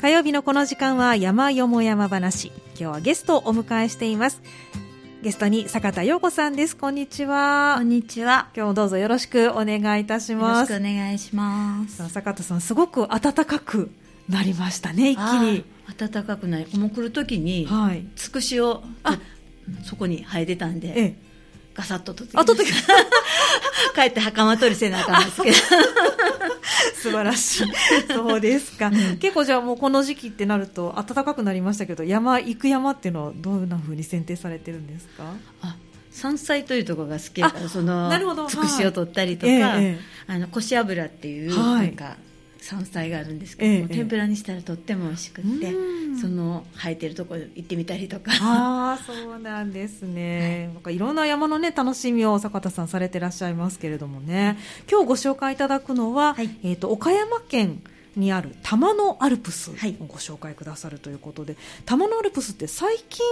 火曜日のこの時間は山よも山話。今日はゲストをお迎えしています。ゲストに坂田陽子さんです。こんにちは。こんにちは。今日もどうぞよろしくお願いいたします。よろしくお願いします。坂田さんすごく暖かくなりましたね一気に。暖かくなりもう来る時に、はい、つくしをそこに生えてたんで、ええガサッと取ってきま 帰って袴取りせなあかんですけど。素晴らしい。そうですか、うん、結構じゃあもうこの時期ってなると暖かくなりましたけど山行く山っていうのはどんなふうに選定されてるんですか？あ山菜というところが好きだからそのつくしを取ったりとか、はい。ええ、あの腰油っていう、はい、なんか山菜があるんですけども、ええ、天ぷらにしたらとっても美味しくて、その生えてるところ行ってみたりとか。ああそうなんですね、はい、なんかいろんな山のね楽しみを坂田さんされてらっしゃいますけれどもね。今日ご紹介いただくのは、はい、えーと、岡山県にある玉のアルプスをご紹介くださるということで、はい、玉のアルプスって最近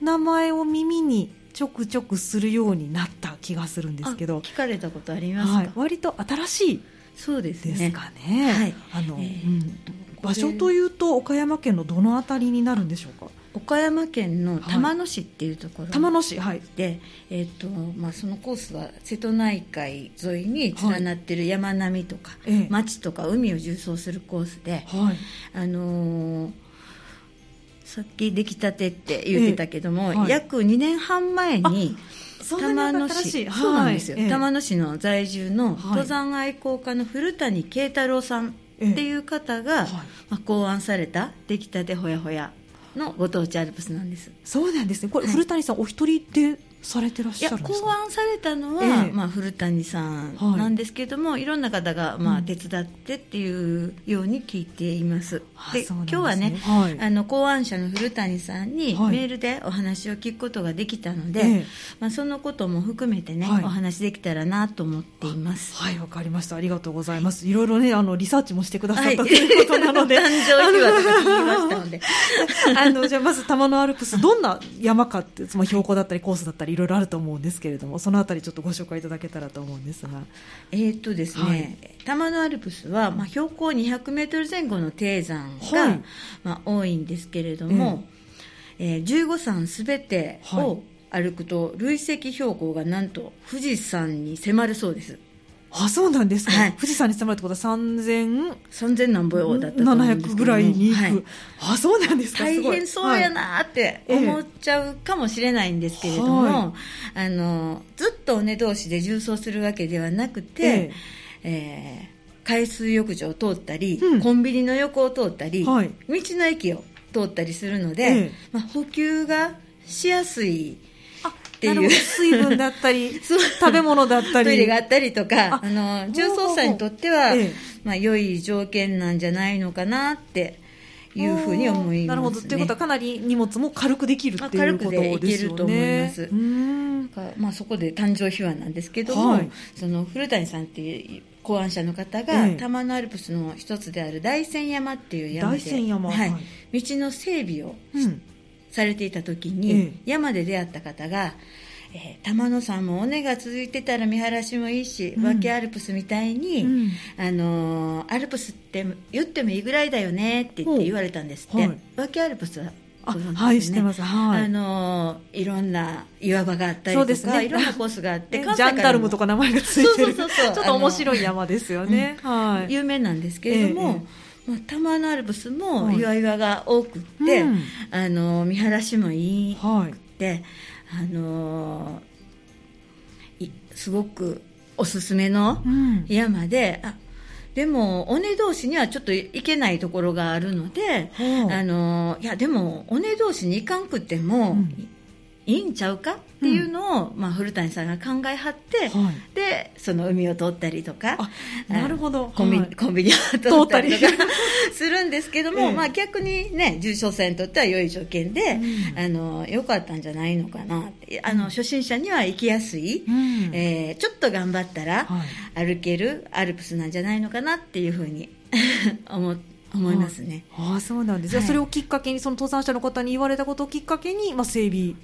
名前を耳にちょくちょくするようになった気がするんですけど。聞かれたことありますか、はい、割と新しいそうですね。ですかね、はい、あの、えー、うん、場所というと岡山県のどの辺りになるんでしょうか？岡山県の玉野市っていうところで、玉野市はい。で、えーとまあ、そのコースは瀬戸内海沿いに連なってる山並みとか、はい、町とか海を縦走するコースで、はい、あのー、さっき出来たてって言ってたけども、えはい、約2年半前に玉野市、そうなんですよ、玉野市の在住の登山愛好家の古谷慶太郎さんっていう方が、まあ、考案された出来たてほやほやのご当地アルプスなんです。そうなんですね。これ、古谷さんお一人でされてらっしゃるんですか？考案されたのは、えー、まあ、古谷さんなんですけども、はい、いろんな方が、まあ、手伝ってっていうように聞いています、うん、で、ね、今日はね、はい、あの考案者の古谷さんにメールでお話を聞くことができたので、はい、まあ、そのことも含めてね、お話できたらなと思っています。はいわかりました。ありがとうございます。い。ろいろねあのリサーチもしてくださったということなので。誕生秘話とか聞きましたので あのじゃあまず玉のアルプスどんな山かってつまり標高だったりコースだったりいろいろあると思うんですけれどもそのあたりちょっとご紹介いただけたらと思うんですが。えー、っとですね、はい、玉のアルプスは、まあ、標高200メートル前後の低山が、はい、まあ、多いんですけれども、えー、えー、15山すべてを歩くと、累積標高がなんと富士山に迫るそうですあそうなんですね、はい、富士山に迫るってことは3000 3000何ぼだったと思うんですけど700ぐらいに行く、はい、あそうなんですか。大変そうやなって思っちゃうかもしれないんですけれども、はい、あのずっと尾根同士で重走するわけではなくて、ええ。えー、海水浴場を通ったり、うん、コンビニの横を通ったり、はい、道の駅を通ったりするので、え、まあ、補給がしやすいっていう。水分だったり 食べ物だったり。トイレがあったりとかあの重曹者にとっては、ええ、まあ、良い条件なんじゃないのかなっていうふうに思います、ね、なるほど。ということはかなり荷物も軽くできるっていうことですよね。軽くでいけると思います。まあ、そこで誕生秘話なんですけども、はい、その古谷さんっていう考案者の方が、ええ、玉のアルプスの一つである大山山っていう山で大山山、はい、道の整備を、うんされていた時に、山で出会った方が、えー、玉野山も尾根が続いてたら見晴らしもいいし、うん、脇アルプスみたいに、うん、あのー、アルプスって言ってもいいぐらいだよねって言って言われたんですって、はい、脇アルプスははい、してます。はい。あのいろんな岩場があったりとか、ね、いろんなコースがあって、ジャンダルムとか名前がついてる。そうそうそう ちょっと面白い山ですよね。はい。有名なんですけれども、まあ、玉のアルプスも岩々が多くって、うん、あの見晴らしもいいくて、はい、あのすごくおすすめの山で、うん、あでも尾根同士にはちょっと行けないところがあるので、あのいやでも尾根同士に行かんくても、うんいいんちゃうかっていうのを、うん、まあ、古谷さんが考えはって、はい、でその海を通ったりとかなるほど。コンビ,、コンビニを通ったりとか するんですけども、ええ、まあ、逆にね重症者にとっては良い条件で、うん、あのよかったんじゃないのかなあの、初心者には行きやすい、うん、えー、ちょっと頑張ったら歩けるアルプスなんじゃないのかなっていうふうに思って。思いますね。ああそうなんです、はい、それをきっかけにその登山者の方に言われたことをきっかけに、まあ、整備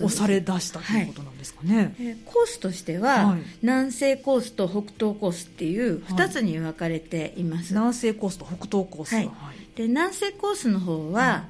をされ出したということなんですかね。はい、えー、コースとしては、はい、南西コースと北東コースっていう2つに分かれています。南西コースと北東コース、はい。で南西コースの方は、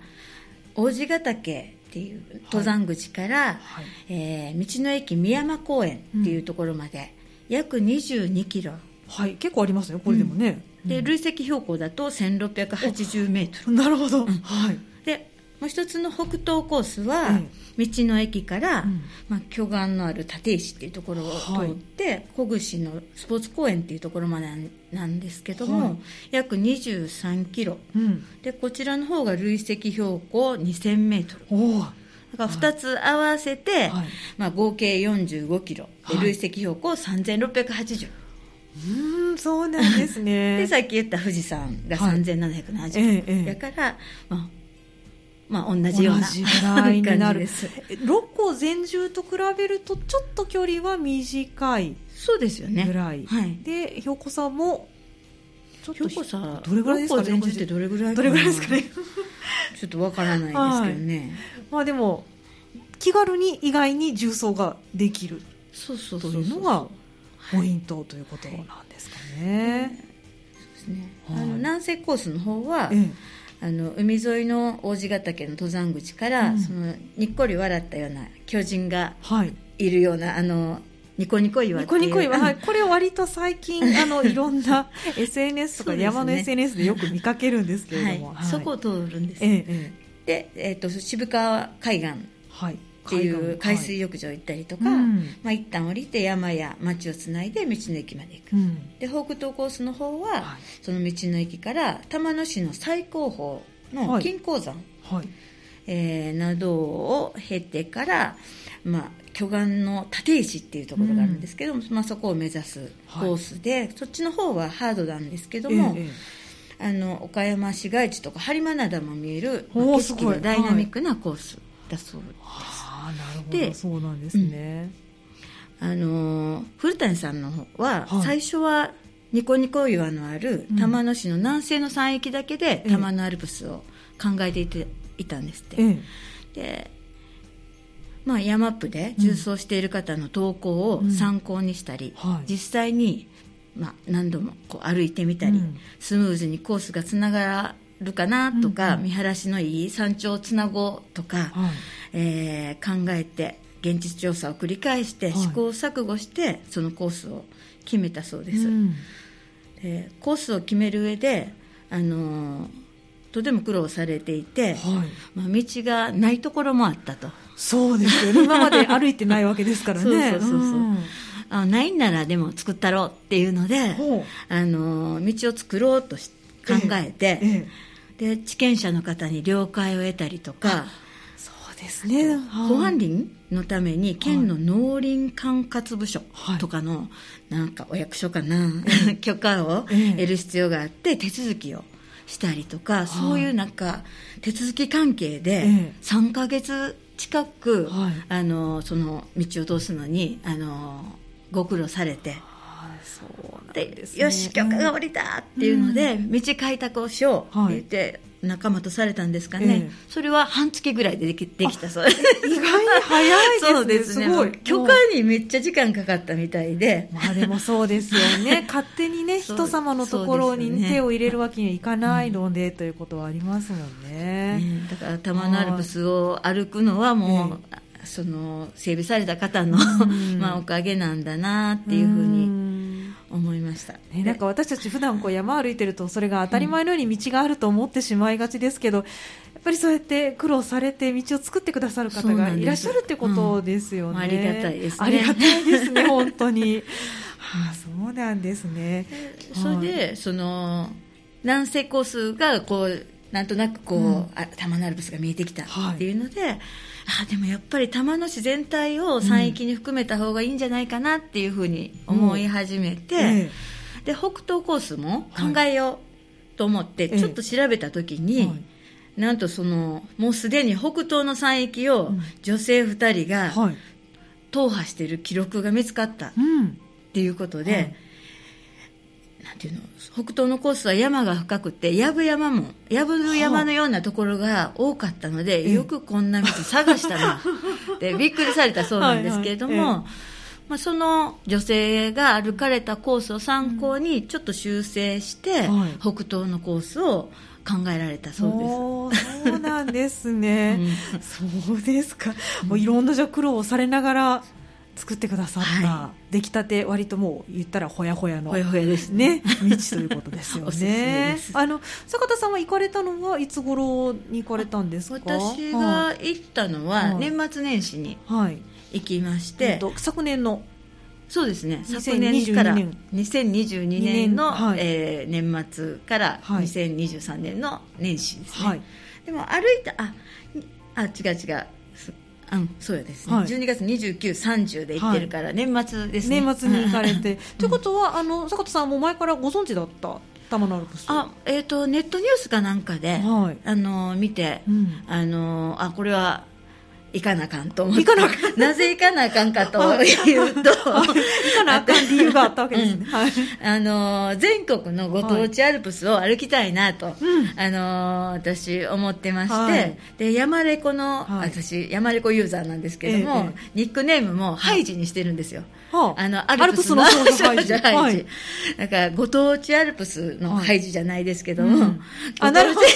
王子ヶ岳っていう登山口から、はい、えー、道の駅宮山公園っていうところまで、約22キロ。はい。結構ありますよこれでもね、うん、で累積標高だと1680メートル。なるほど、うん、はい。でもう一つの北東コースは、道の駅から、うん、まあ、巨岩のある立石っていうところを通って、はい、小串のスポーツ公園っていうところまでなんですけども、はい、約23キロ、うん、でこちらの方が累積標高2000メートル。だから2つ合わせて、はい、まあ、合計45キロ。で累積標高3680、うんそうなんですね。でさっき言った富士山が3770、はい。ええ、だから、まあ、まあ、同じような感じです。六甲全住と比べるとちょっと距離は短いそうですよね。ぐらい、はい、で標高差もちょっと標高差どれぐらいですかね全住ってどれぐらいどれぐらいですかね。ちょっとわからないですけどね、はい、まあでも気軽に意外に重曹ができる。そうそう。というのがポイントということ。なんですかね。そうですね。あの南西コースの方は、ええ、あの海沿いの王子ヶ岳の登山口から、うん、そのにっこり笑ったような巨人がい。るような、はい、あのニコニコ岩ニコニコ岩、はい、これ割と最近あの いろんな SNS とか山の SNS でよく見かけるんですけれども、はい、そこを通るんです、ええ、で、えーと、渋川海岸っていう海水浴場行ったりとか、はいうん。まあ、一旦降りて山や町をつないで道の駅まで行く、うん、で北東コースの方は、はい、その道の駅から玉野市の最高峰の金鉱山、はい、えー、などを経てから、まあ、巨岩の立石っていうところがあるんですけども、うん、まあ、そこを目指すコースで、そっちの方はハードなんですけども、ええ、あの岡山市街地とか播磨灘も見える、まあ、景色がダイナミックなコースだそうです。あなるほど。そうなんですね、うん、あの古谷さんの方は、はい、最初はニコニコ岩のある玉野市の南西の山域だけで玉のアルプスを考えていて、いたんですって、ええ、でまあ、ヤマップで重走している方の投稿を参考にしたり、うんはい、実際に、まあ、何度もこう歩いてみたり、うん、スムーズにコースがつながるかなとか、うんうん、見晴らしのいい山頂をつなごうとか、はい。えー、考えて現地調査を繰り返して試行錯誤してそのコースを決めたそうです、うん、でコースを決める上であのとても苦労されていて、はい、まあ、道がないところもあったと。そうですよね。今まで歩いてないわけですからね。そうそうそうそう、うん、あないんならでも作ったろうっていうのであの道を作ろうと考えて、えええ、で地権者の方に了解を得たりとかですね。保安林のために県の農林管轄部署とかの、なんかお役所かな、許可を得る必要があって手続きをしたりとか、そういうなんか手続き関係で3か月近く、あのその道を通すのにあのご苦労されて。で、よし許可が下りたっていうので、道開拓をしようって言って、仲間とされたんですかね、ええ、それは半月ぐらいでできできたそうです。意外に早いですね。そうですね。すごい。許可にめっちゃ時間かかったみたいで。まあでもそうですよね。勝手にね人様のところに手を入れるわけにはいかないので、うん、ということはありますもんね、ね、だから玉のアルプスを歩くのはもう、え、その整備された方の、まあ、おかげなんだなっていうふうに思いました、ね、なんか私たち普段こう山歩いてるとそれが当たり前のように道があると思ってしまいがちですけど、やっぱりそうやって苦労されて道を作ってくださる方がいらっしゃるってことですよね。うん、ありがたいですね。ありがたいですね、本当に。はあ、そうなんですね。それで、はい、その南西コースがこうなんとなくこう、うん、あ玉のアルプスが見えてきたっていうので、はい、あでもやっぱり玉野市全体を山域に含めた方がいいんじゃないかなっていうふうに思い始めて、うんえで北東コースも考えようと思ってちょっと調べた時に、はい、なんとそのもうすでに北東の山域を女性2人が踏破している記録が見つかったっていうことで、なんていうの北東のコースは山が深くて藪山も藪山のようなところが多かったので、はあ、よくこんな道探したな ってびっくりされたそうなんですけれども、はいはい、まあ、その女性が歩かれたコースを参考にちょっと修正して、はい、北東のコースを考えられたそうです。そうなんですね。うん、そうですか。もういろんなじゃ苦労をされながら作ってくださった、はい、出来たて割ともう言ったらほやほやのほやほやですね。道ということですよね。あの坂田さんは行かれたのはいつ頃に行かれたんですか？私が行ったのは年末年始に行きまして、はい、昨年のそうですね。昨年から2022年の、はい、えー、年末から2023年の年始ですね、はい、でも歩いたああ違う違ううん、そうですね、はい、12月29、30で行ってるから、年末ですね、年末に行かれて。ということは、あの坂田さんも前からご存知だった玉のアルプスあ、えーと、ネットニュースかなんかで、はい、あの見て、うん、あのあこれは行かなあかんと思って。行かなあかん。なぜ行かなあかんかというと、行かなあかん理由があったわけですね。はい。あの、全国のご当地アルプスを歩きたいなと、あの、私思ってまして、で、山レコの、私、山レコユーザーなんですけども、ニックネームもハイジにしてるんですよ。あの、アルプスの少女 ハイジ。ハイジ。だから、ご当地アルプスのハイジじゃないですけども、あ、なるほど。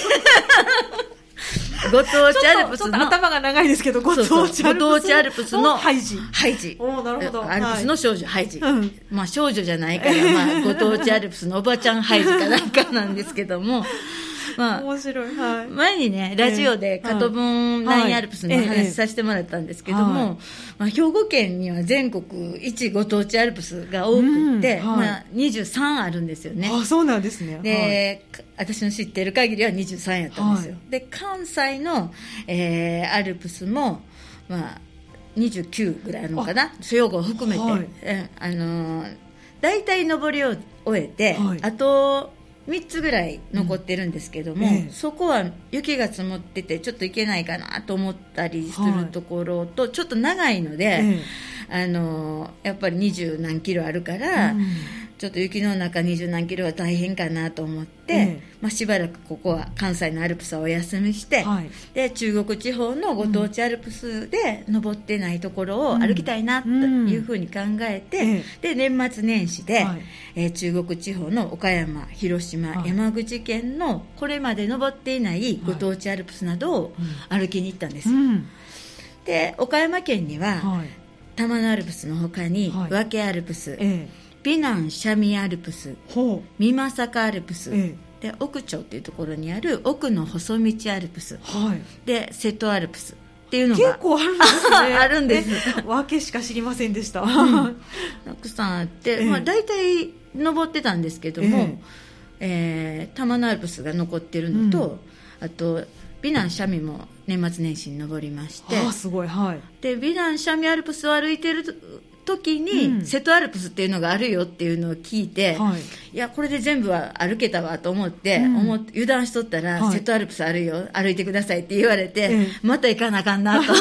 ご当地アルプスの頭が長いですけどご当地アルプスのハイジ。ハイジ。おなるほど。アルプスの少女ハイジ、まあ少女じゃないからまあご当地アルプスのおばちゃんハイジかなんかなんですけどもまあ、面白い、はい、前にねラジオで加藤分ナインアルプスの話させてもらったんですけども、まあ、兵庫県には全国一ご当地アルプスが多くて、まあ、23あるんですよね。あそうなんですね。で、私の知ってる限りは23やったんですよ、で関西の、えー、アルプスもまあ29ぐらいあるのかな。兵庫を含めて、はい、あのー、大体登りを終えて、はい、あと3つぐらい残ってるんですけども、うん。ええ、そこは雪が積もっててちょっと行けないかなと思ったりするところと、ちょっと長いので、え、あのやっぱり二十何キロあるから、うんちょっと雪の中二十何キロは大変かなと思って、ええ、まあ、しばらくここは関西のアルプスはお休みして、はい、で中国地方のご当地アルプスで登ってないところを歩きたいなというふうに考えて、うん。うん、で年末年始で、はい、えー、中国地方の岡山、広島、はい、山口県のこれまで登っていないご当地アルプスなどを歩きに行ったんです。うん。で岡山県には、玉野アルプスのほかに、和気アルプス、ええ美南シャミアルプス美作アルプス、ええ、で奥町っていうところにある奥の細道アルプス、はい、で瀬戸アルプス。っていうのが結構あるんですね。あるんです。訳しか知りませんでした、うん、たくさんあって、ええ、まあ、大体登ってたんですけども、ええ。ー、玉のアルプスが残ってるのと、うん、あと美南シャミも年末年始に登りまして。あすごい。はい。で美南シャミアルプスを歩いてる時に、瀬戸アルプスっていうのがあるよっていうのを聞いて、はい、いやこれで全部は歩けたわと思って、うん、思って油断しとったら、はい、瀬戸アルプスあるよ歩いてくださいって言われて、また行かなあかんなと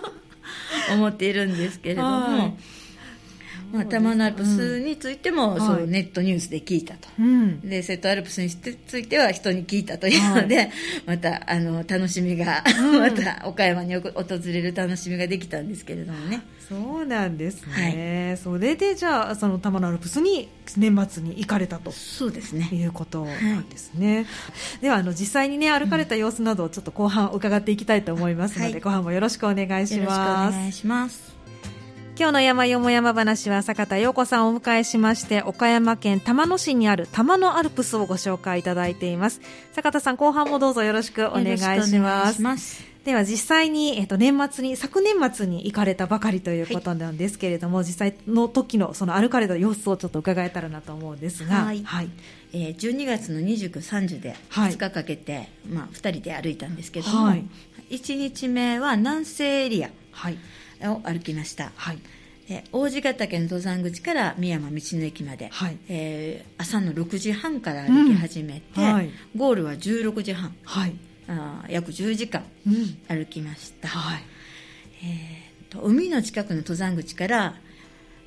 思っているんですけれども。はいまあ、玉のアルプスについても、うん、そうネットニュースで聞いたと、で瀬戸アルプスについては人に聞いたというので、はい、またあの楽しみが、また岡山に訪れる楽しみができたんですけれどもね。そうなんですね、はい、それでじゃあその玉のアルプスに年末に行かれたと。そうですね。いうことなんですね、はい、ではあの実際にね歩かれた様子などをちょっと後半伺っていきたいと思いますので、後半もよろしくお願いします。よろしくお願いします今日の山よも山話は坂田陽子さんをお迎えしまして岡山県玉野市にある玉野アルプスをご紹介いただいています。坂田さん後半もどうぞよろしくお願いします。では実際に、えっと、年末に昨年末に行かれたばかりということなんですけれども、はい、実際の時のその歩かれた様子をちょっと伺えたらなと思うんですが、はい。はい。えー、12月の29、30で2日かけて、はい、まあ、2人で歩いたんですけども、はい、1日目は南西エリア、はい。を歩きました、はい、王子ヶ岳の登山口から三山道の駅まで、はい、えー、朝の6時半から歩き始めて、うんはい、ゴールは16時半、はい、あ約10時間歩きました、うん、はい。えーと、海の近くの登山口から、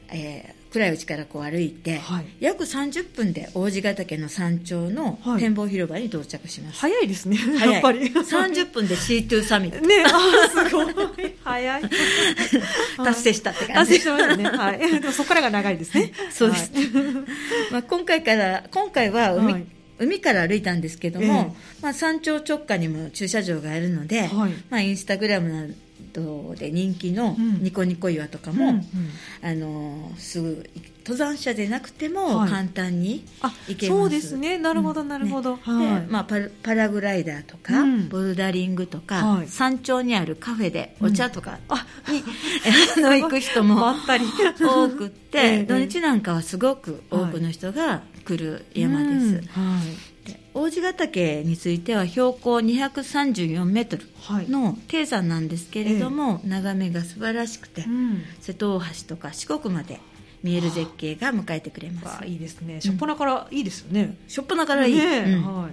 えー、暗いうちからこう歩いて、はい、約30分で王子ヶ岳の山頂の展望広場に到着します、はい、早いですね。やっぱり。30分で C2 サミット。ねあすごい。早い。達成したって感じ。達成しましたね。はい。そこからが長いですね。そうです、はい、まあ今回から今回は海、海から歩いたんですけども、まあ、山頂直下にも駐車場があるので、まあ、インスタグラムなどで人気のニコニコ岩とかも、うんうん、あのすぐ登山者でなくても簡単に行けます、そうですね。なるほどなるほど、ね、はい、まあ、パパラグライダーとか、うん、ボルダリングとか、はい、山頂にあるカフェでお茶とかに、うん、あの 行く人も多くって、土日なんかはすごく多くの人が来る山です、はい王子ヶ岳については標高234メートルの低山なんですけれども、ええ、眺めが素晴らしくて、うん、瀬戸大橋とか四国まで見える絶景が迎えてくれます。いいですね。初っ端からいいですよね、初っ端からいい、ねうん、は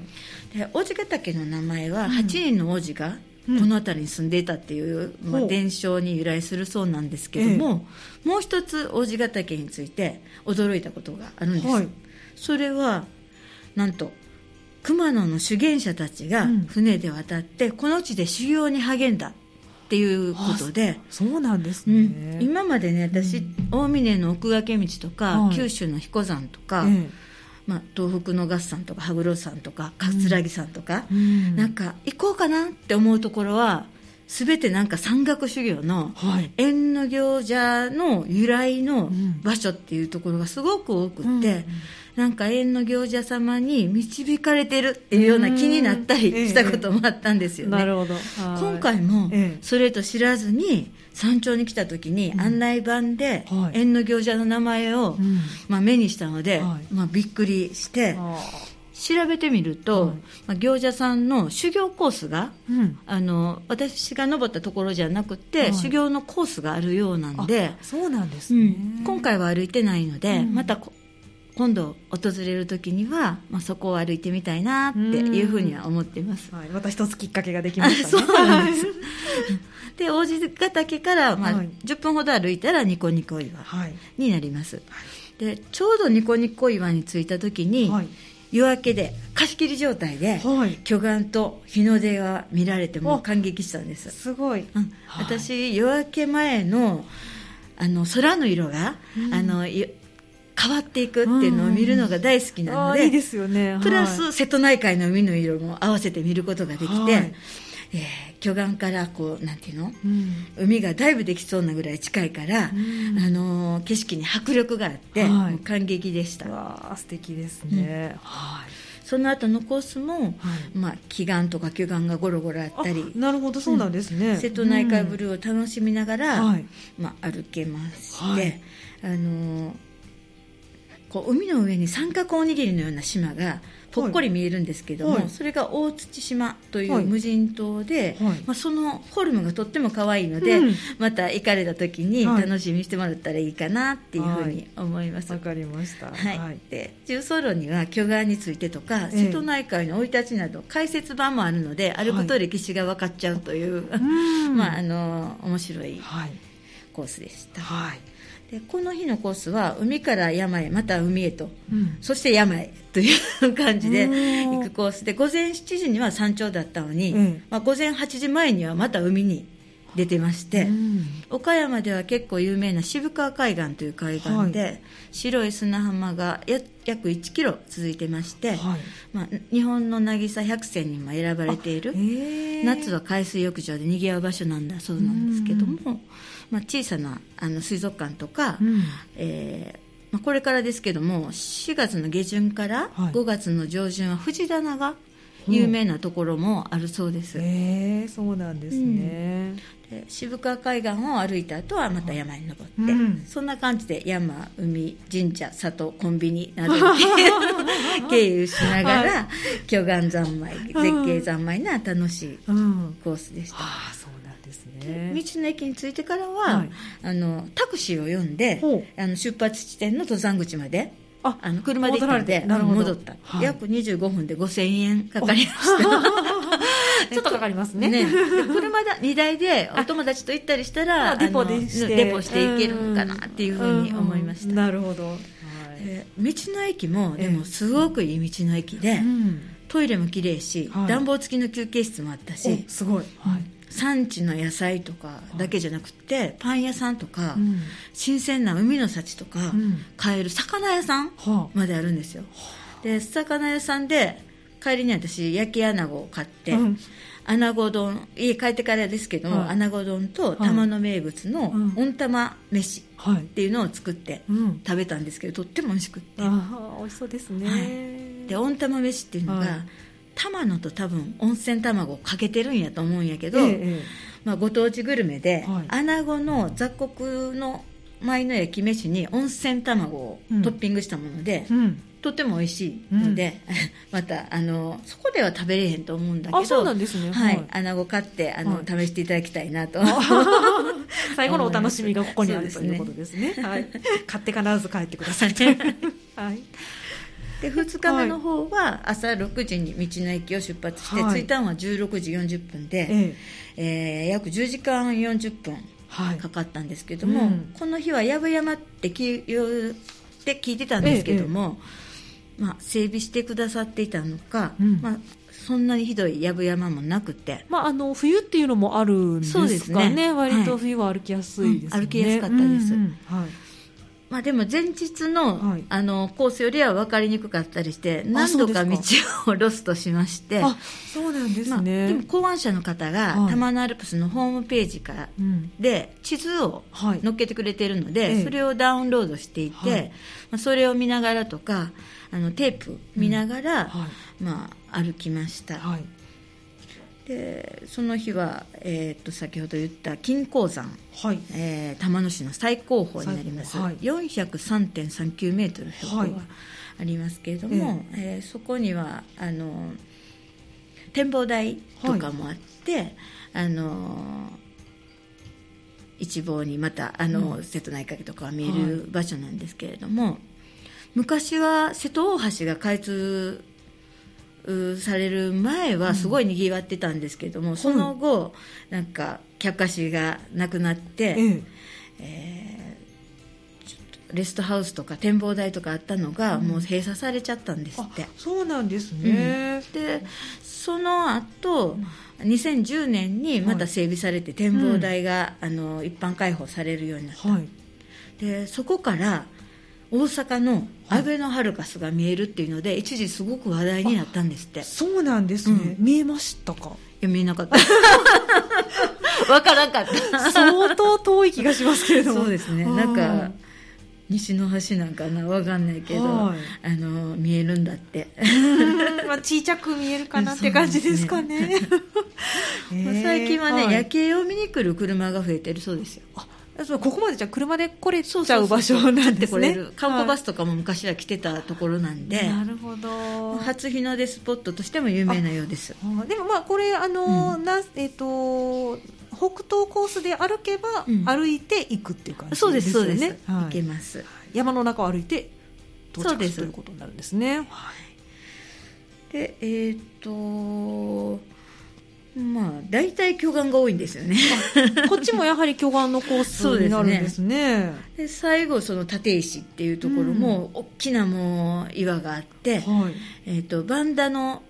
い、で王子ヶ岳の名前は8人の王子がこの辺りに住んでいたっていう、うん、まあ、伝承に由来するそうなんですけども、え、もう一つ王子ヶ岳について驚いたことがあるんです、はい、それはなんと熊野の修験者たちが船で渡って、この地で修行に励んだっていうことで。そうなんですね、うん、今までね私、大峰の奥掛道とか、はい、九州の彦山とか、ええ、まあ、東北の合山とか羽黒山とか葛城山とか、うん、なんか行こうかなって思うところは全てなんか山岳修行の縁の行者の由来の場所っていうところがすごく多くって、うんなんか縁の行者様に導かれてるっていうような気になったりしたこともあったんですよね。なるほど。今回もそれと知らずに山頂に来た時に案内板で縁の行者の名前を、まあ、目にしたので、まあ、びっくりして。調べてみると、はい、まあ、行者さんの修行コースが、うん、あの私が登ったところじゃなくて、はい、修行のコースがあるようなんでそうなんですね、うん、今回は歩いてないので、うん、また今度訪れる時には、まあ、そこを歩いてみたいなっていうふうには思ってます、はい、また一つきっかけができましたね。そうなんです。で王子ヶ岳から、まあ、10分ほど歩いたらニコニコ岩になります、はい、でちょうどニコニコ岩に着いた時に、はい。夜明けで貸し切り状態で、はい、巨岩と日の出が見られても感激したんです。すごい、うん、私、夜明け前のあの空の色が、うん、あの変わっていくっていうのを見るのが大好きなので、いいですよね、プラス瀬戸内海の海の色も合わせて見ることができて、はい。えー、巨岩からこうなんていうの、うん、海がだいぶできそうなぐらい近いから、うん、あのー、景色に迫力があって、はい、感激でした。わ素敵ですね、うん、はい。その後のコースも、はい、まあ、奇岩とか巨岩がゴロゴロあったりなるほど。そうなんですね、瀬戸内海ブルーを楽しみながら、まあ、歩けまして、あのー、こう海の上に三角おにぎりのような島がぽっこり見えるんですけども、はい、それが大槌島という無人島で、はい、まあ、そのフォルムがとっても可愛いので、うん、また行かれた時に楽しみにしてもらったらいいかなっていうふうに思います。わ、かりました、はい、で重曹路には巨岩についてとか、瀬戸内海の生い立ちなど解説版もあるので歩くと歴史が分かっちゃうという、まああの面白い。コースでした。はいでこの日のコースは海から山へまた海へと、うん、そして山へという感じで行くコースで午前7時には山頂だったのに、うん、まあ、午前8時前にはまた海に出てまして、うん、岡山では結構有名な渋川海岸という海岸で、はい、白い砂浜が約1キロ続いてまして、はい、まあ、日本の渚百選にも選ばれている。夏は海水浴場で賑わう場所なんだそうなんですけども。まあ、小さなあの水族館とか、うん、えーまあ、これからですけども4月の下旬から5月の上旬は藤棚が有名なところもあるそうです、へ、えー、そうなんですね、うん、で渋川海岸を歩いた後はまた山に登って、うん、そんな感じで山海神社里コンビニなど 経由しながら、はい、巨岩三昧絶景三昧な楽しいコースでした、道の駅に着いてからは、はい、あのタクシーを呼んであの出発地点の登山口までああの車で行ったので戻った、はい、約25分で5000円かかりました。ちょっとかかりますね。ね。車だ2台でお友達と行ったりしたらデポでして。デポしていけるかなっていうふうに思いました、なるほど、はい、道の駅もでもすごくいい道の駅で、えートイレも綺麗し、はい、暖房付きの休憩室もあったし。すごい、はい産地の野菜とかだけじゃなくて、パン屋さんとか、うん、新鮮な海の幸とか、買える魚屋さんまであるんですよ、で魚屋さんで帰りに私焼き穴子を買って、うん、穴子丼家帰ってからですけども、はい、穴子丼と玉の名物の温玉飯っていうのを作って食べたんですけど、とっても美味しくって、あ美味しそうですね、はい、で温玉飯っていうのが、玉野と多分温泉卵をかけてるんやと思うんやけど、ええ、まあ、ご当地グルメで、はい、穴子の雑穀の米の焼き飯に温泉卵をトッピングしたもので、うん、とても美味しいので、うん、またあのそこでは食べれへんと思うんだけどそうなんですね。はい、穴子買ってあの、はい、試していただきたいなと。最後のお楽しみがここにあるということですね。はい、買って必ず帰ってください。はいで2日目の方は朝6時に道の駅を出発して、はい、着いたのは16時40分で、ええ。ー、約10時間40分かかったんですけども、はいうん、この日は藪山って聞って聞いてたんですけども、ええ、まあ、整備してくださっていたのか、うん、まあ、そんなにひどい藪山もなくて、まあ、あの冬っていうのもあるんですかね。ね。割と冬は歩きやすいですね、はいうん、歩きやすかったです、はいまあ、でも前日のはい、あのコースよりは分かりにくかったりして何度か道をロストしましてそうなんですね、まあ、でも考案者の方が、はい、玉のアルプスのホームページからで地図を載っけてくれてるので、はい、それをダウンロードしていて、まあ、それを見ながらとかあのテープ見ながら、うん、まあ、歩きました。でその日は、えー、と先ほど言った金鉱山、はい。えー、玉野市の最高峰になります、はい、403.39メートル標高がありますけれども、はい、えー、そこにはあの展望台とかもあって、はい、あの一望にまたあの、うん、瀬戸内海とかが見える場所なんですけれども、昔は瀬戸大橋が開通される前はすごいにぎわってたん。ですけども、うん、その後なん。か客足がなくなって、うん、えー、レストハウスとか展望台とかあったのが、もう閉鎖されちゃったん。ですってそうなん。ですね、うん、でその後、2010年にまた整備されて展望台が、あの一般開放されるようになった、はい、でそこから大阪のアベノハルカスが見えるっていうので、一時すごく話題になったんですって。そうなんですね、うん、見えましたか？いや見えなかった。分からんかった。相当遠い気がしますけれども。そうですね。なんか西の端なんかな？分かんないけど、あの見えるんだって。まあ小さく見えるかなって感じですかね。ね。最近はね、はい、夜景を見に来る車が増えてるそうですよ。あここまでじゃ車で来れちゃう場所なんですね観光バスとかも昔は来てたところなんで、なるほど。初日の出スポットとしても有名なようです。でもまあこれあの、うん、なえっ、ー、と北東コースで歩けば、歩いて行くっていう感じですね、そうですそうです、はい、行けます。山の中を歩いて到着するということになるんですね。はい。でえっ、ー、とまあ大体巨岩が多いんですよね。こっちもやはり巨岩のコースになるんですね。で、ね、最後その立石っていうところも大きなもう岩があって、うん、えーと、バンダの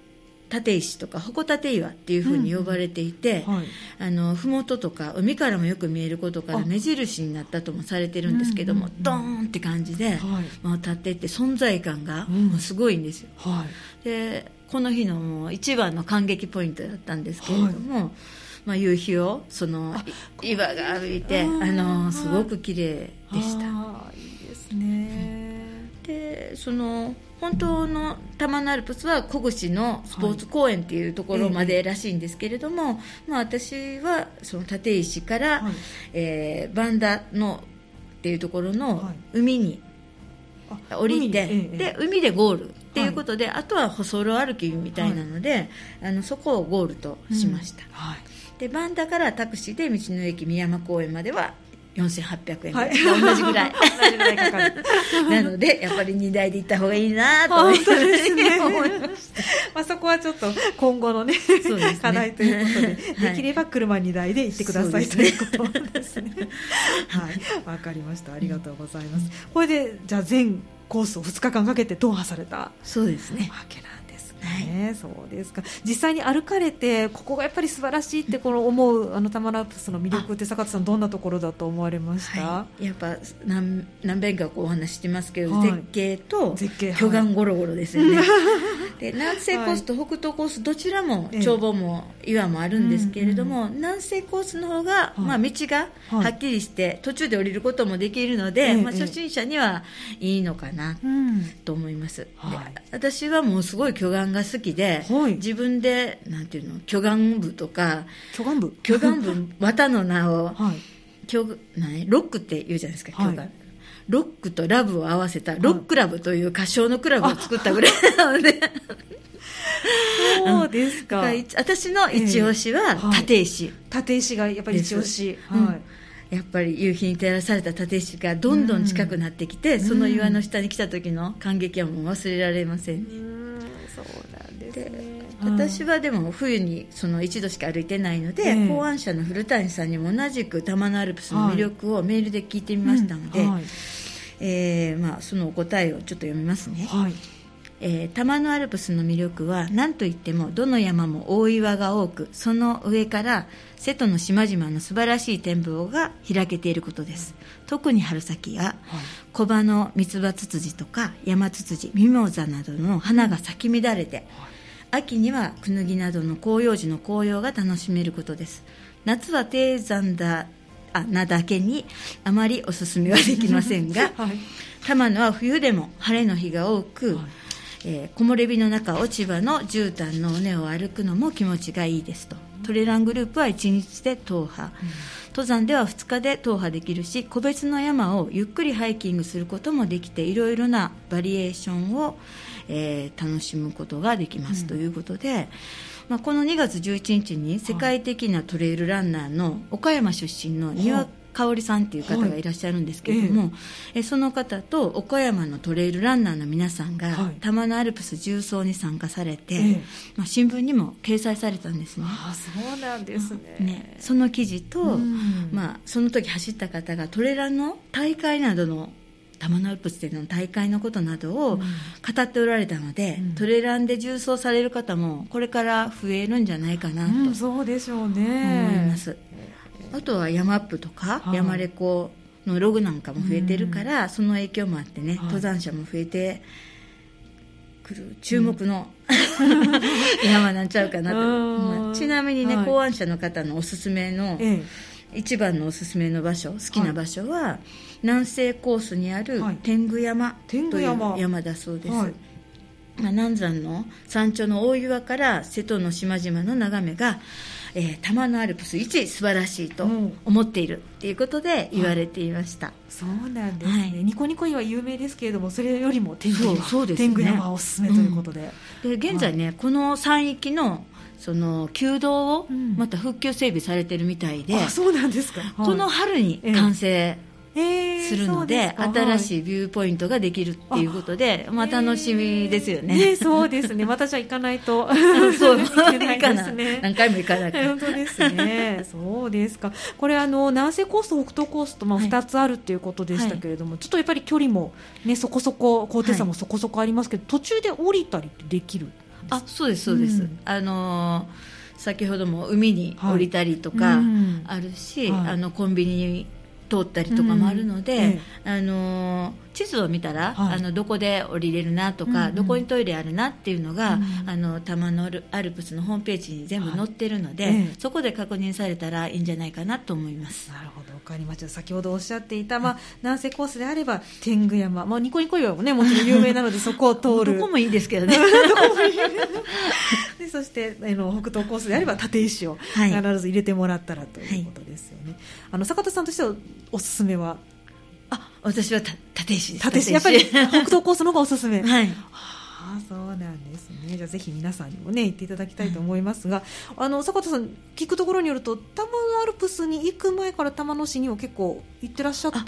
立石とか矛立岩っていうふうに呼ばれていて、うん。はい、あの麓とか海からもよく見えることから目印になったともされてるんですけども、うんうんうん、ドーンって感じで、はい、まあ、立っていって存在感がすごいんですよ、はい、でこの日のもう一番の感激ポイントだったんですけれども、はい、まあ、夕日をその岩が歩いてあのすごく綺麗でした。いいですね。でその本当の玉のアルプスは小串のスポーツ公園っていうところまでらしいんですけれども、はいまあ、私はその立石から、はい、えー、バンダのっていうところの海に降りて、で海でゴールっていうことで、はい、あとは細路歩きみたいなので、はい、あのそこをゴールとしました、うん。はい、でバンダからタクシーで道の駅宮山公園までは4800円。はい、同じぐらい。同じぐらいかかる。なのでやっぱり2台で行った方がいいなと。思いままあそこはちょっと今後のね、ね、課題ということで、できれば車2台で行ってください、ということですね。はい。わかりました。ありがとうございます、これでじゃあ全コースを2日間かけて踏破されたそうですね。わけなんね、はい、そうですか。実際に歩かれてここがやっぱり素晴らしいってこの思うあのタマラプスの魅力って坂田さんどんなところだと思われました、はい、やっぱ何何遍かこうお話してますけど、はい、絶景と巨岩ゴロゴロですよね、で南西コースと北東コースどちらも眺望も岩もあるんですけれども、南西コースの方が、まあ、道がはっきりして途中で降りることもできるので、まあ、初心者にはいいのかなと思います、私はもうすごい巨岩が好きで、はい、自分でなんていうの巨岩部とか巨岩部？巨岩部綿の名を、はい、巨何？ロックって言うじゃないですか巨岩、はい、ロックとラブを合わせたロックラブという歌唱のクラブを作ったぐらいなので、そうですか。私の一押しは立石、えーはい、立石。がやっぱり一押し。はい。やっぱり夕日に照らされた立石がどんどん近くなってきて、うん、その岩の下に来た時の感激はもう忘れられません。うんそうなんです。ね。私はでも冬にその一度しか歩いてないので、えー、考案者の古谷さんにも同じく玉のアルプスの魅力をメールで聞いてみましたので、はい。はい、えー、まあ、そのお答えをちょっと読みますね。はい。えー、玉のアルプスの魅力は何といってもどの山も大岩が多くその上から瀬戸の島々の素晴らしい展望が開けていることです。特に春先は、小葉の三つ葉ツツジとか山ツツジミモザなどの花が咲き乱れて、秋にはクヌギなどの広葉樹の紅葉が楽しめることです。夏は低山だあなだけにあまりおすすめはできませんが、はい、玉野は冬でも晴れの日が多く、はい。えー、木漏れ日の中落ち葉の絨毯の尾根を歩くのも気持ちがいいですとトレラングループは1日で踏破、うん、登山では2日で踏破できるし個別の山をゆっくりハイキングすることもできていろいろなバリエーションを、えー、楽しむことができます、ということで、まあ、この2月11日に世界的なトレイルランナーの岡山出身の丹羽香織さんっていう方がい。らっしゃるんですけれども、はい、えその方と岡山のトレイルランナーの皆さんが、はい、玉のアルプス重走に参加されて、えまあ、新聞にも掲載されたんですね。あそうなんですね。ねその記事と、まあ、その時走った方がトレランの大会などの玉のアルプスでの大会のことなどを語っておられたので、うん、トレランで重走される方もこれから増えるんじゃないかなと、うん、そうでしょうね。思います。あとは山アップとか、はい、山レコのログなんかも増えてるから、うん、その影響もあってね、はい、登山者も増えてくる注目の、うん、山なんちゃうかなと、まあ、ちなみにね、はい、考案者の方のおすすめの、ええ、一番のおすすめの場所好きな場所は、南西コースにある天狗山という山だそうです、まあ、南山の山頂の大岩から瀬戸の島々の眺めがえー、玉のアルプス一素晴らしいと思っているっていうことで言われていました、そうなんですね、はい、ニコニコには有名ですけれどもそれよりも天狗山ね、天狗山おすすめということで、うん、で現在ね、はい、この山域のその旧道をまた復旧整備されてるみたいで、うん、あそうなんですか、はい、この春に完成するので、新しいビューポイントができるっていうことで、まあ、楽しみですよね。ねそうですね。またじゃあ行かないと。そう、いけないで。何回も行かない本当ですね。そうですか。これあの南西コースと北東コースとまあ二つあるっていうことでしたけれども、はい、ちょっとやっぱり距離もねそこそこ高低差もそこそこありますけど、はい、途中で降りたりってできるあ、そうですそうです。うん、あのー、先ほども海に降りたりとかあるし、はい、あのコンビニ通ったりとかもあるので、あの地図を見たら、はい、あのどこで降りれるなとか、うんうん、どこにトイレあるなっていうのが、うん、あの玉のアルプスのホームページに全部載ってるので、はいえ、そこで確認されたらいいんじゃないかなと思います。なるほど分かりました。先ほどおっしゃっていた、まあ、南西コースであれば天狗山、まあ、ニコニコ岩もねもちろん有名なので そこを通る。どこもいいですけどね。でそしてあの北東コースであれば立石を必ず入れてもらったらということですよね、はい、あの坂田さんとしてはおすすめは？あ私は立石です。立石。やっぱり北東コースの方がおすすめ。はい。ああそうなんですね。じゃあぜひ皆さんにもね行っていただきたいと思いますが、あの坂田さん聞くところによると玉のアルプスに行く前から玉野市には結構行ってらっしゃった。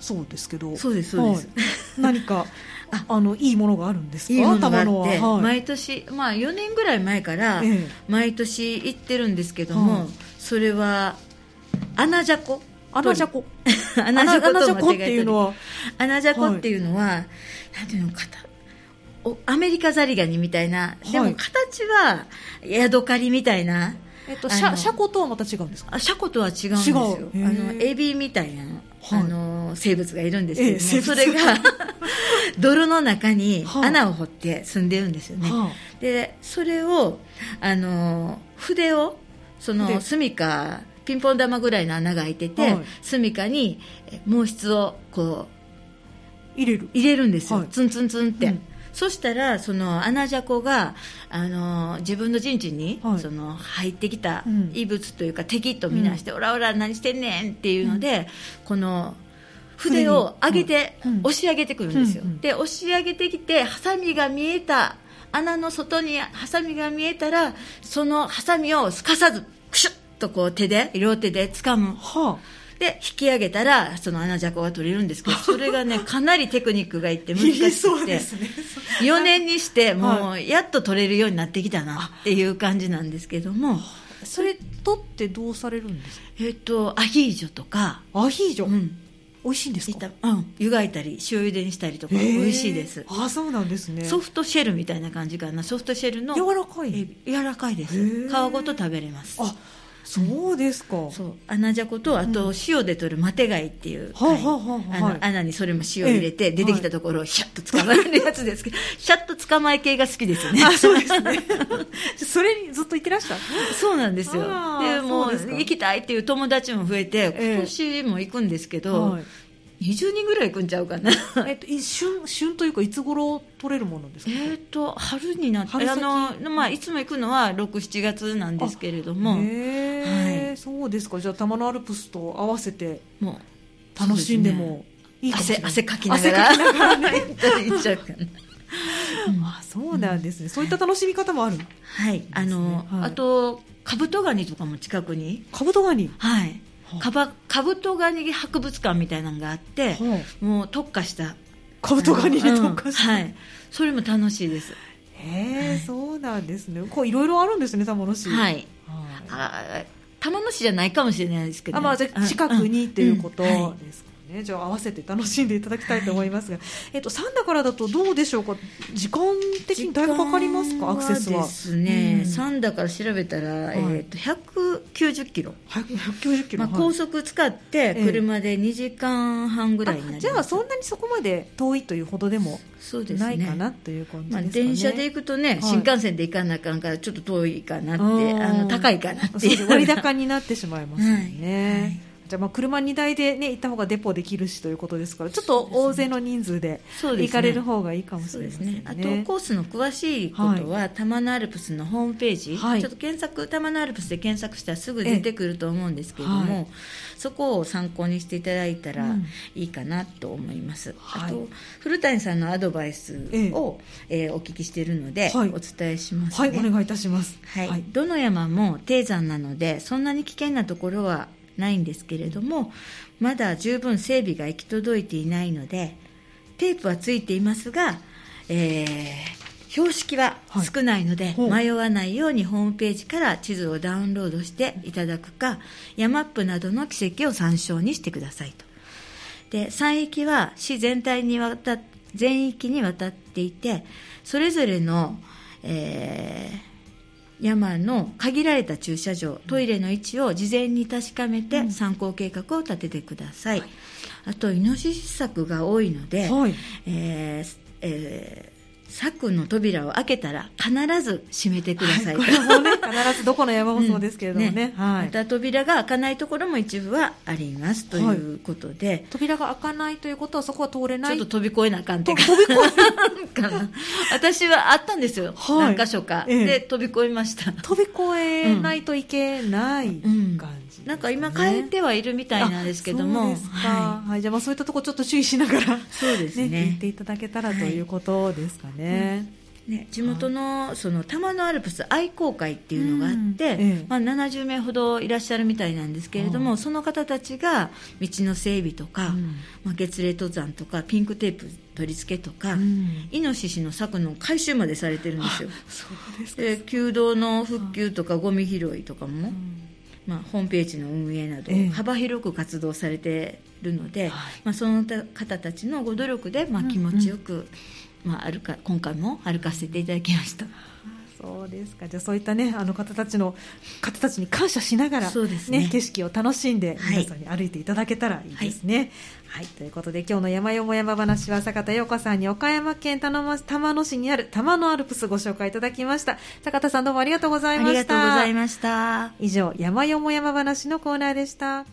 そうですけど。そうですそうです、はい、何か あ。のいいものがあるんですか？いいものがあって、は。い、毎年、まあ、4年ぐらい前から毎年行ってるんですけども、それは穴じゃこ穴じゃこ。穴じゃこっていうのは。穴じゃこっていうのは、はい、なんていうのかたアメリカザリガニみたいな、でも形はヤドカリみたいな。えっと、シャシャコとはまた違うんですか？シャコとは違うんですよ。あの、エビみたいな、あの、生物がいるんですけども、それが 泥の中に穴を掘って住んでるんですよね。で、それを、あの、筆を、その、住か、ピンポン玉ぐらいの穴が開いてて、住かに毛質をこう、入れる。入れるんですよ。ツンツンツンって。そしたらそのアナジャコがあの自分の陣地に、はい、その入ってきた異物というか、敵とみなして、うん、オラオラ何してんねんっていうので、うん、この筆を上げて、押し上げてくるんですよ、で押し上げてきてハサミが見えた穴の外にハサミが見えたらそのハサミをすかさずとこう手で両手で掴む、はあで引き上げたらその穴じゃこが取れるんですけどそれがねかなりテクニックがいって難しくて、ね、4年にしてもうやっと取れるようになってきたなっていう感じなんですけども。それ取ってどうされるんですか？えっ、とアヒージョとか。アヒージョ、うん、美味しいんですか？うん。湯がいたり塩茹でにしたりとか美味しいです。あそうなんですね。ソフトシェルみたいな感じかな。ソフトシェルの柔らかい。柔らかいです。皮ごと食べれます。あそうですか、そう。穴じゃことあと塩で取るマテ貝っていう、はあの穴にそれも塩入れて、出てきたところをシャッと捕まえるやつですけど、シャッと捕まえ系が好きですね。あそうですね。それにずっと行ってらした？そうなんですよ。でもう行きたいっていう友達も増えて今年も行くんですけど、20人ぐらい行くんちゃうかな。えっと、旬旬というかいつ頃取れるものですか？えっと春になってあの、まあ、いつも行くのは67月なんですけれども。へえ、はい、そうですか。じゃあ玉のアルプスと合わせてもう楽しんでもいいかもしれない、汗汗かきながら。汗かきながらね。行っちゃうかなあそうなんですね、うん、そういった楽しみ方もある、はい、あの、はい、あとカブトガニとかも近くに。カブトガニ？はいカバカブトガニ博物館みたいなのがあって、もう特化した。カブトガニに特化した、うん、はい。それも楽しいです。へえ、はい、そうなんですね。こういろいろあるんですね玉野市。はい、はい、あ玉野市じゃないかもしれないですけど、ね、あまあ近くにっていうことですか、ね、じゃあ合わせて楽しんでいただきたいと思いますが、はい、えっと、3だからだとどうでしょうか？時間的にだいぶかかりますか？アクセスは。ですね、うん、3だから調べたら、はい、えっと190キロ。190キロ、まあ、高速使って車で2時間半ぐらいになります、じゃあそんなにそこまで遠いというほどでもないかなという感じですかね、まあ、電車で行くとね、新幹線で行かなあかんからちょっと遠いかなってあの高いかなって。割高になってしまいますよね、じゃあまあ車2台で、ね、行った方がデポできるしということですからちょっと大勢の人数で行かれる方がいいかもしれませんね、ね、あとコースの詳しいことは、はい、玉のアルプスのホームページ、はい、ちょっと検索玉のアルプスで検索したらすぐ出てくると思うんですけれども、はい、そこを参考にしていただいたらいいかなと思います、うん、あと古谷さんのアドバイスを、ええ。ー、お聞きしているので、お伝えします、ね、はい、お願いいたします、はい。どの山も低山なのでそんなに危険なところはないんですけれどもまだ十分整備が行き届いていないのでテープはついていますが、えー、標識は少ないので、はい、迷わないようにホームページから地図をダウンロードしていただくかヤマップなどの軌跡を参照にしてくださいと。で山域は市全体にわた全域にわたっていてそれぞれの、えー山の限られた駐車場トイレの位置を事前に確かめて参考計画を立ててください、はい、あとイノシシ柵が多いので、はい、えーえー柵の扉を開けたら必ず閉めてください、はい、これもね 必ずどこの山もそうですけれどもね。うんね、はい、また扉が開かないところも一部はあります。ということで、はい、扉が開かないということはそこは通れない。ちょっと飛び越えなあかんって飛び越えかな 私はあったんですよ、何箇所か、ええ、で飛び越えました。飛び越えないといけない感じ、うん。ね、なんか今変えてはいるみたいなんですけども、はい、はい、じゃあまあそういったところちょっと注意しながらそうですね。ね行っていただけたらということですかね、ね。ね、地元のその玉のアルプス愛好会っていうのがあって、うんええ、まあ、70名ほどいらっしゃるみたいなんですけれども、その方たちが道の整備とか、うん、まあ、月齢登山とかピンクテープ取り付けとか、うん、イノシシの柵の回収までされてるんですよ。で弓道の復旧とかゴミ拾いとかも、まあ、ホームページの運営など幅広く活動されてるので、えまあ、その方たちのご努力で、まあ、気持ちよく、まあ、歩か今回も歩かせていただきました。そうですか。じゃあそういったねあの方たちの方たちに感謝しながら、ねね、景色を楽しんで皆さんに歩いていただけたらいいですね。はい、はい、ということで今日の山よも山話は坂田陽子さんに岡山県玉野市にある玉野アルプスご紹介いただきました。坂田さんどうもありがとうございました。ありがとうございました。以上山よも山話のコーナーでした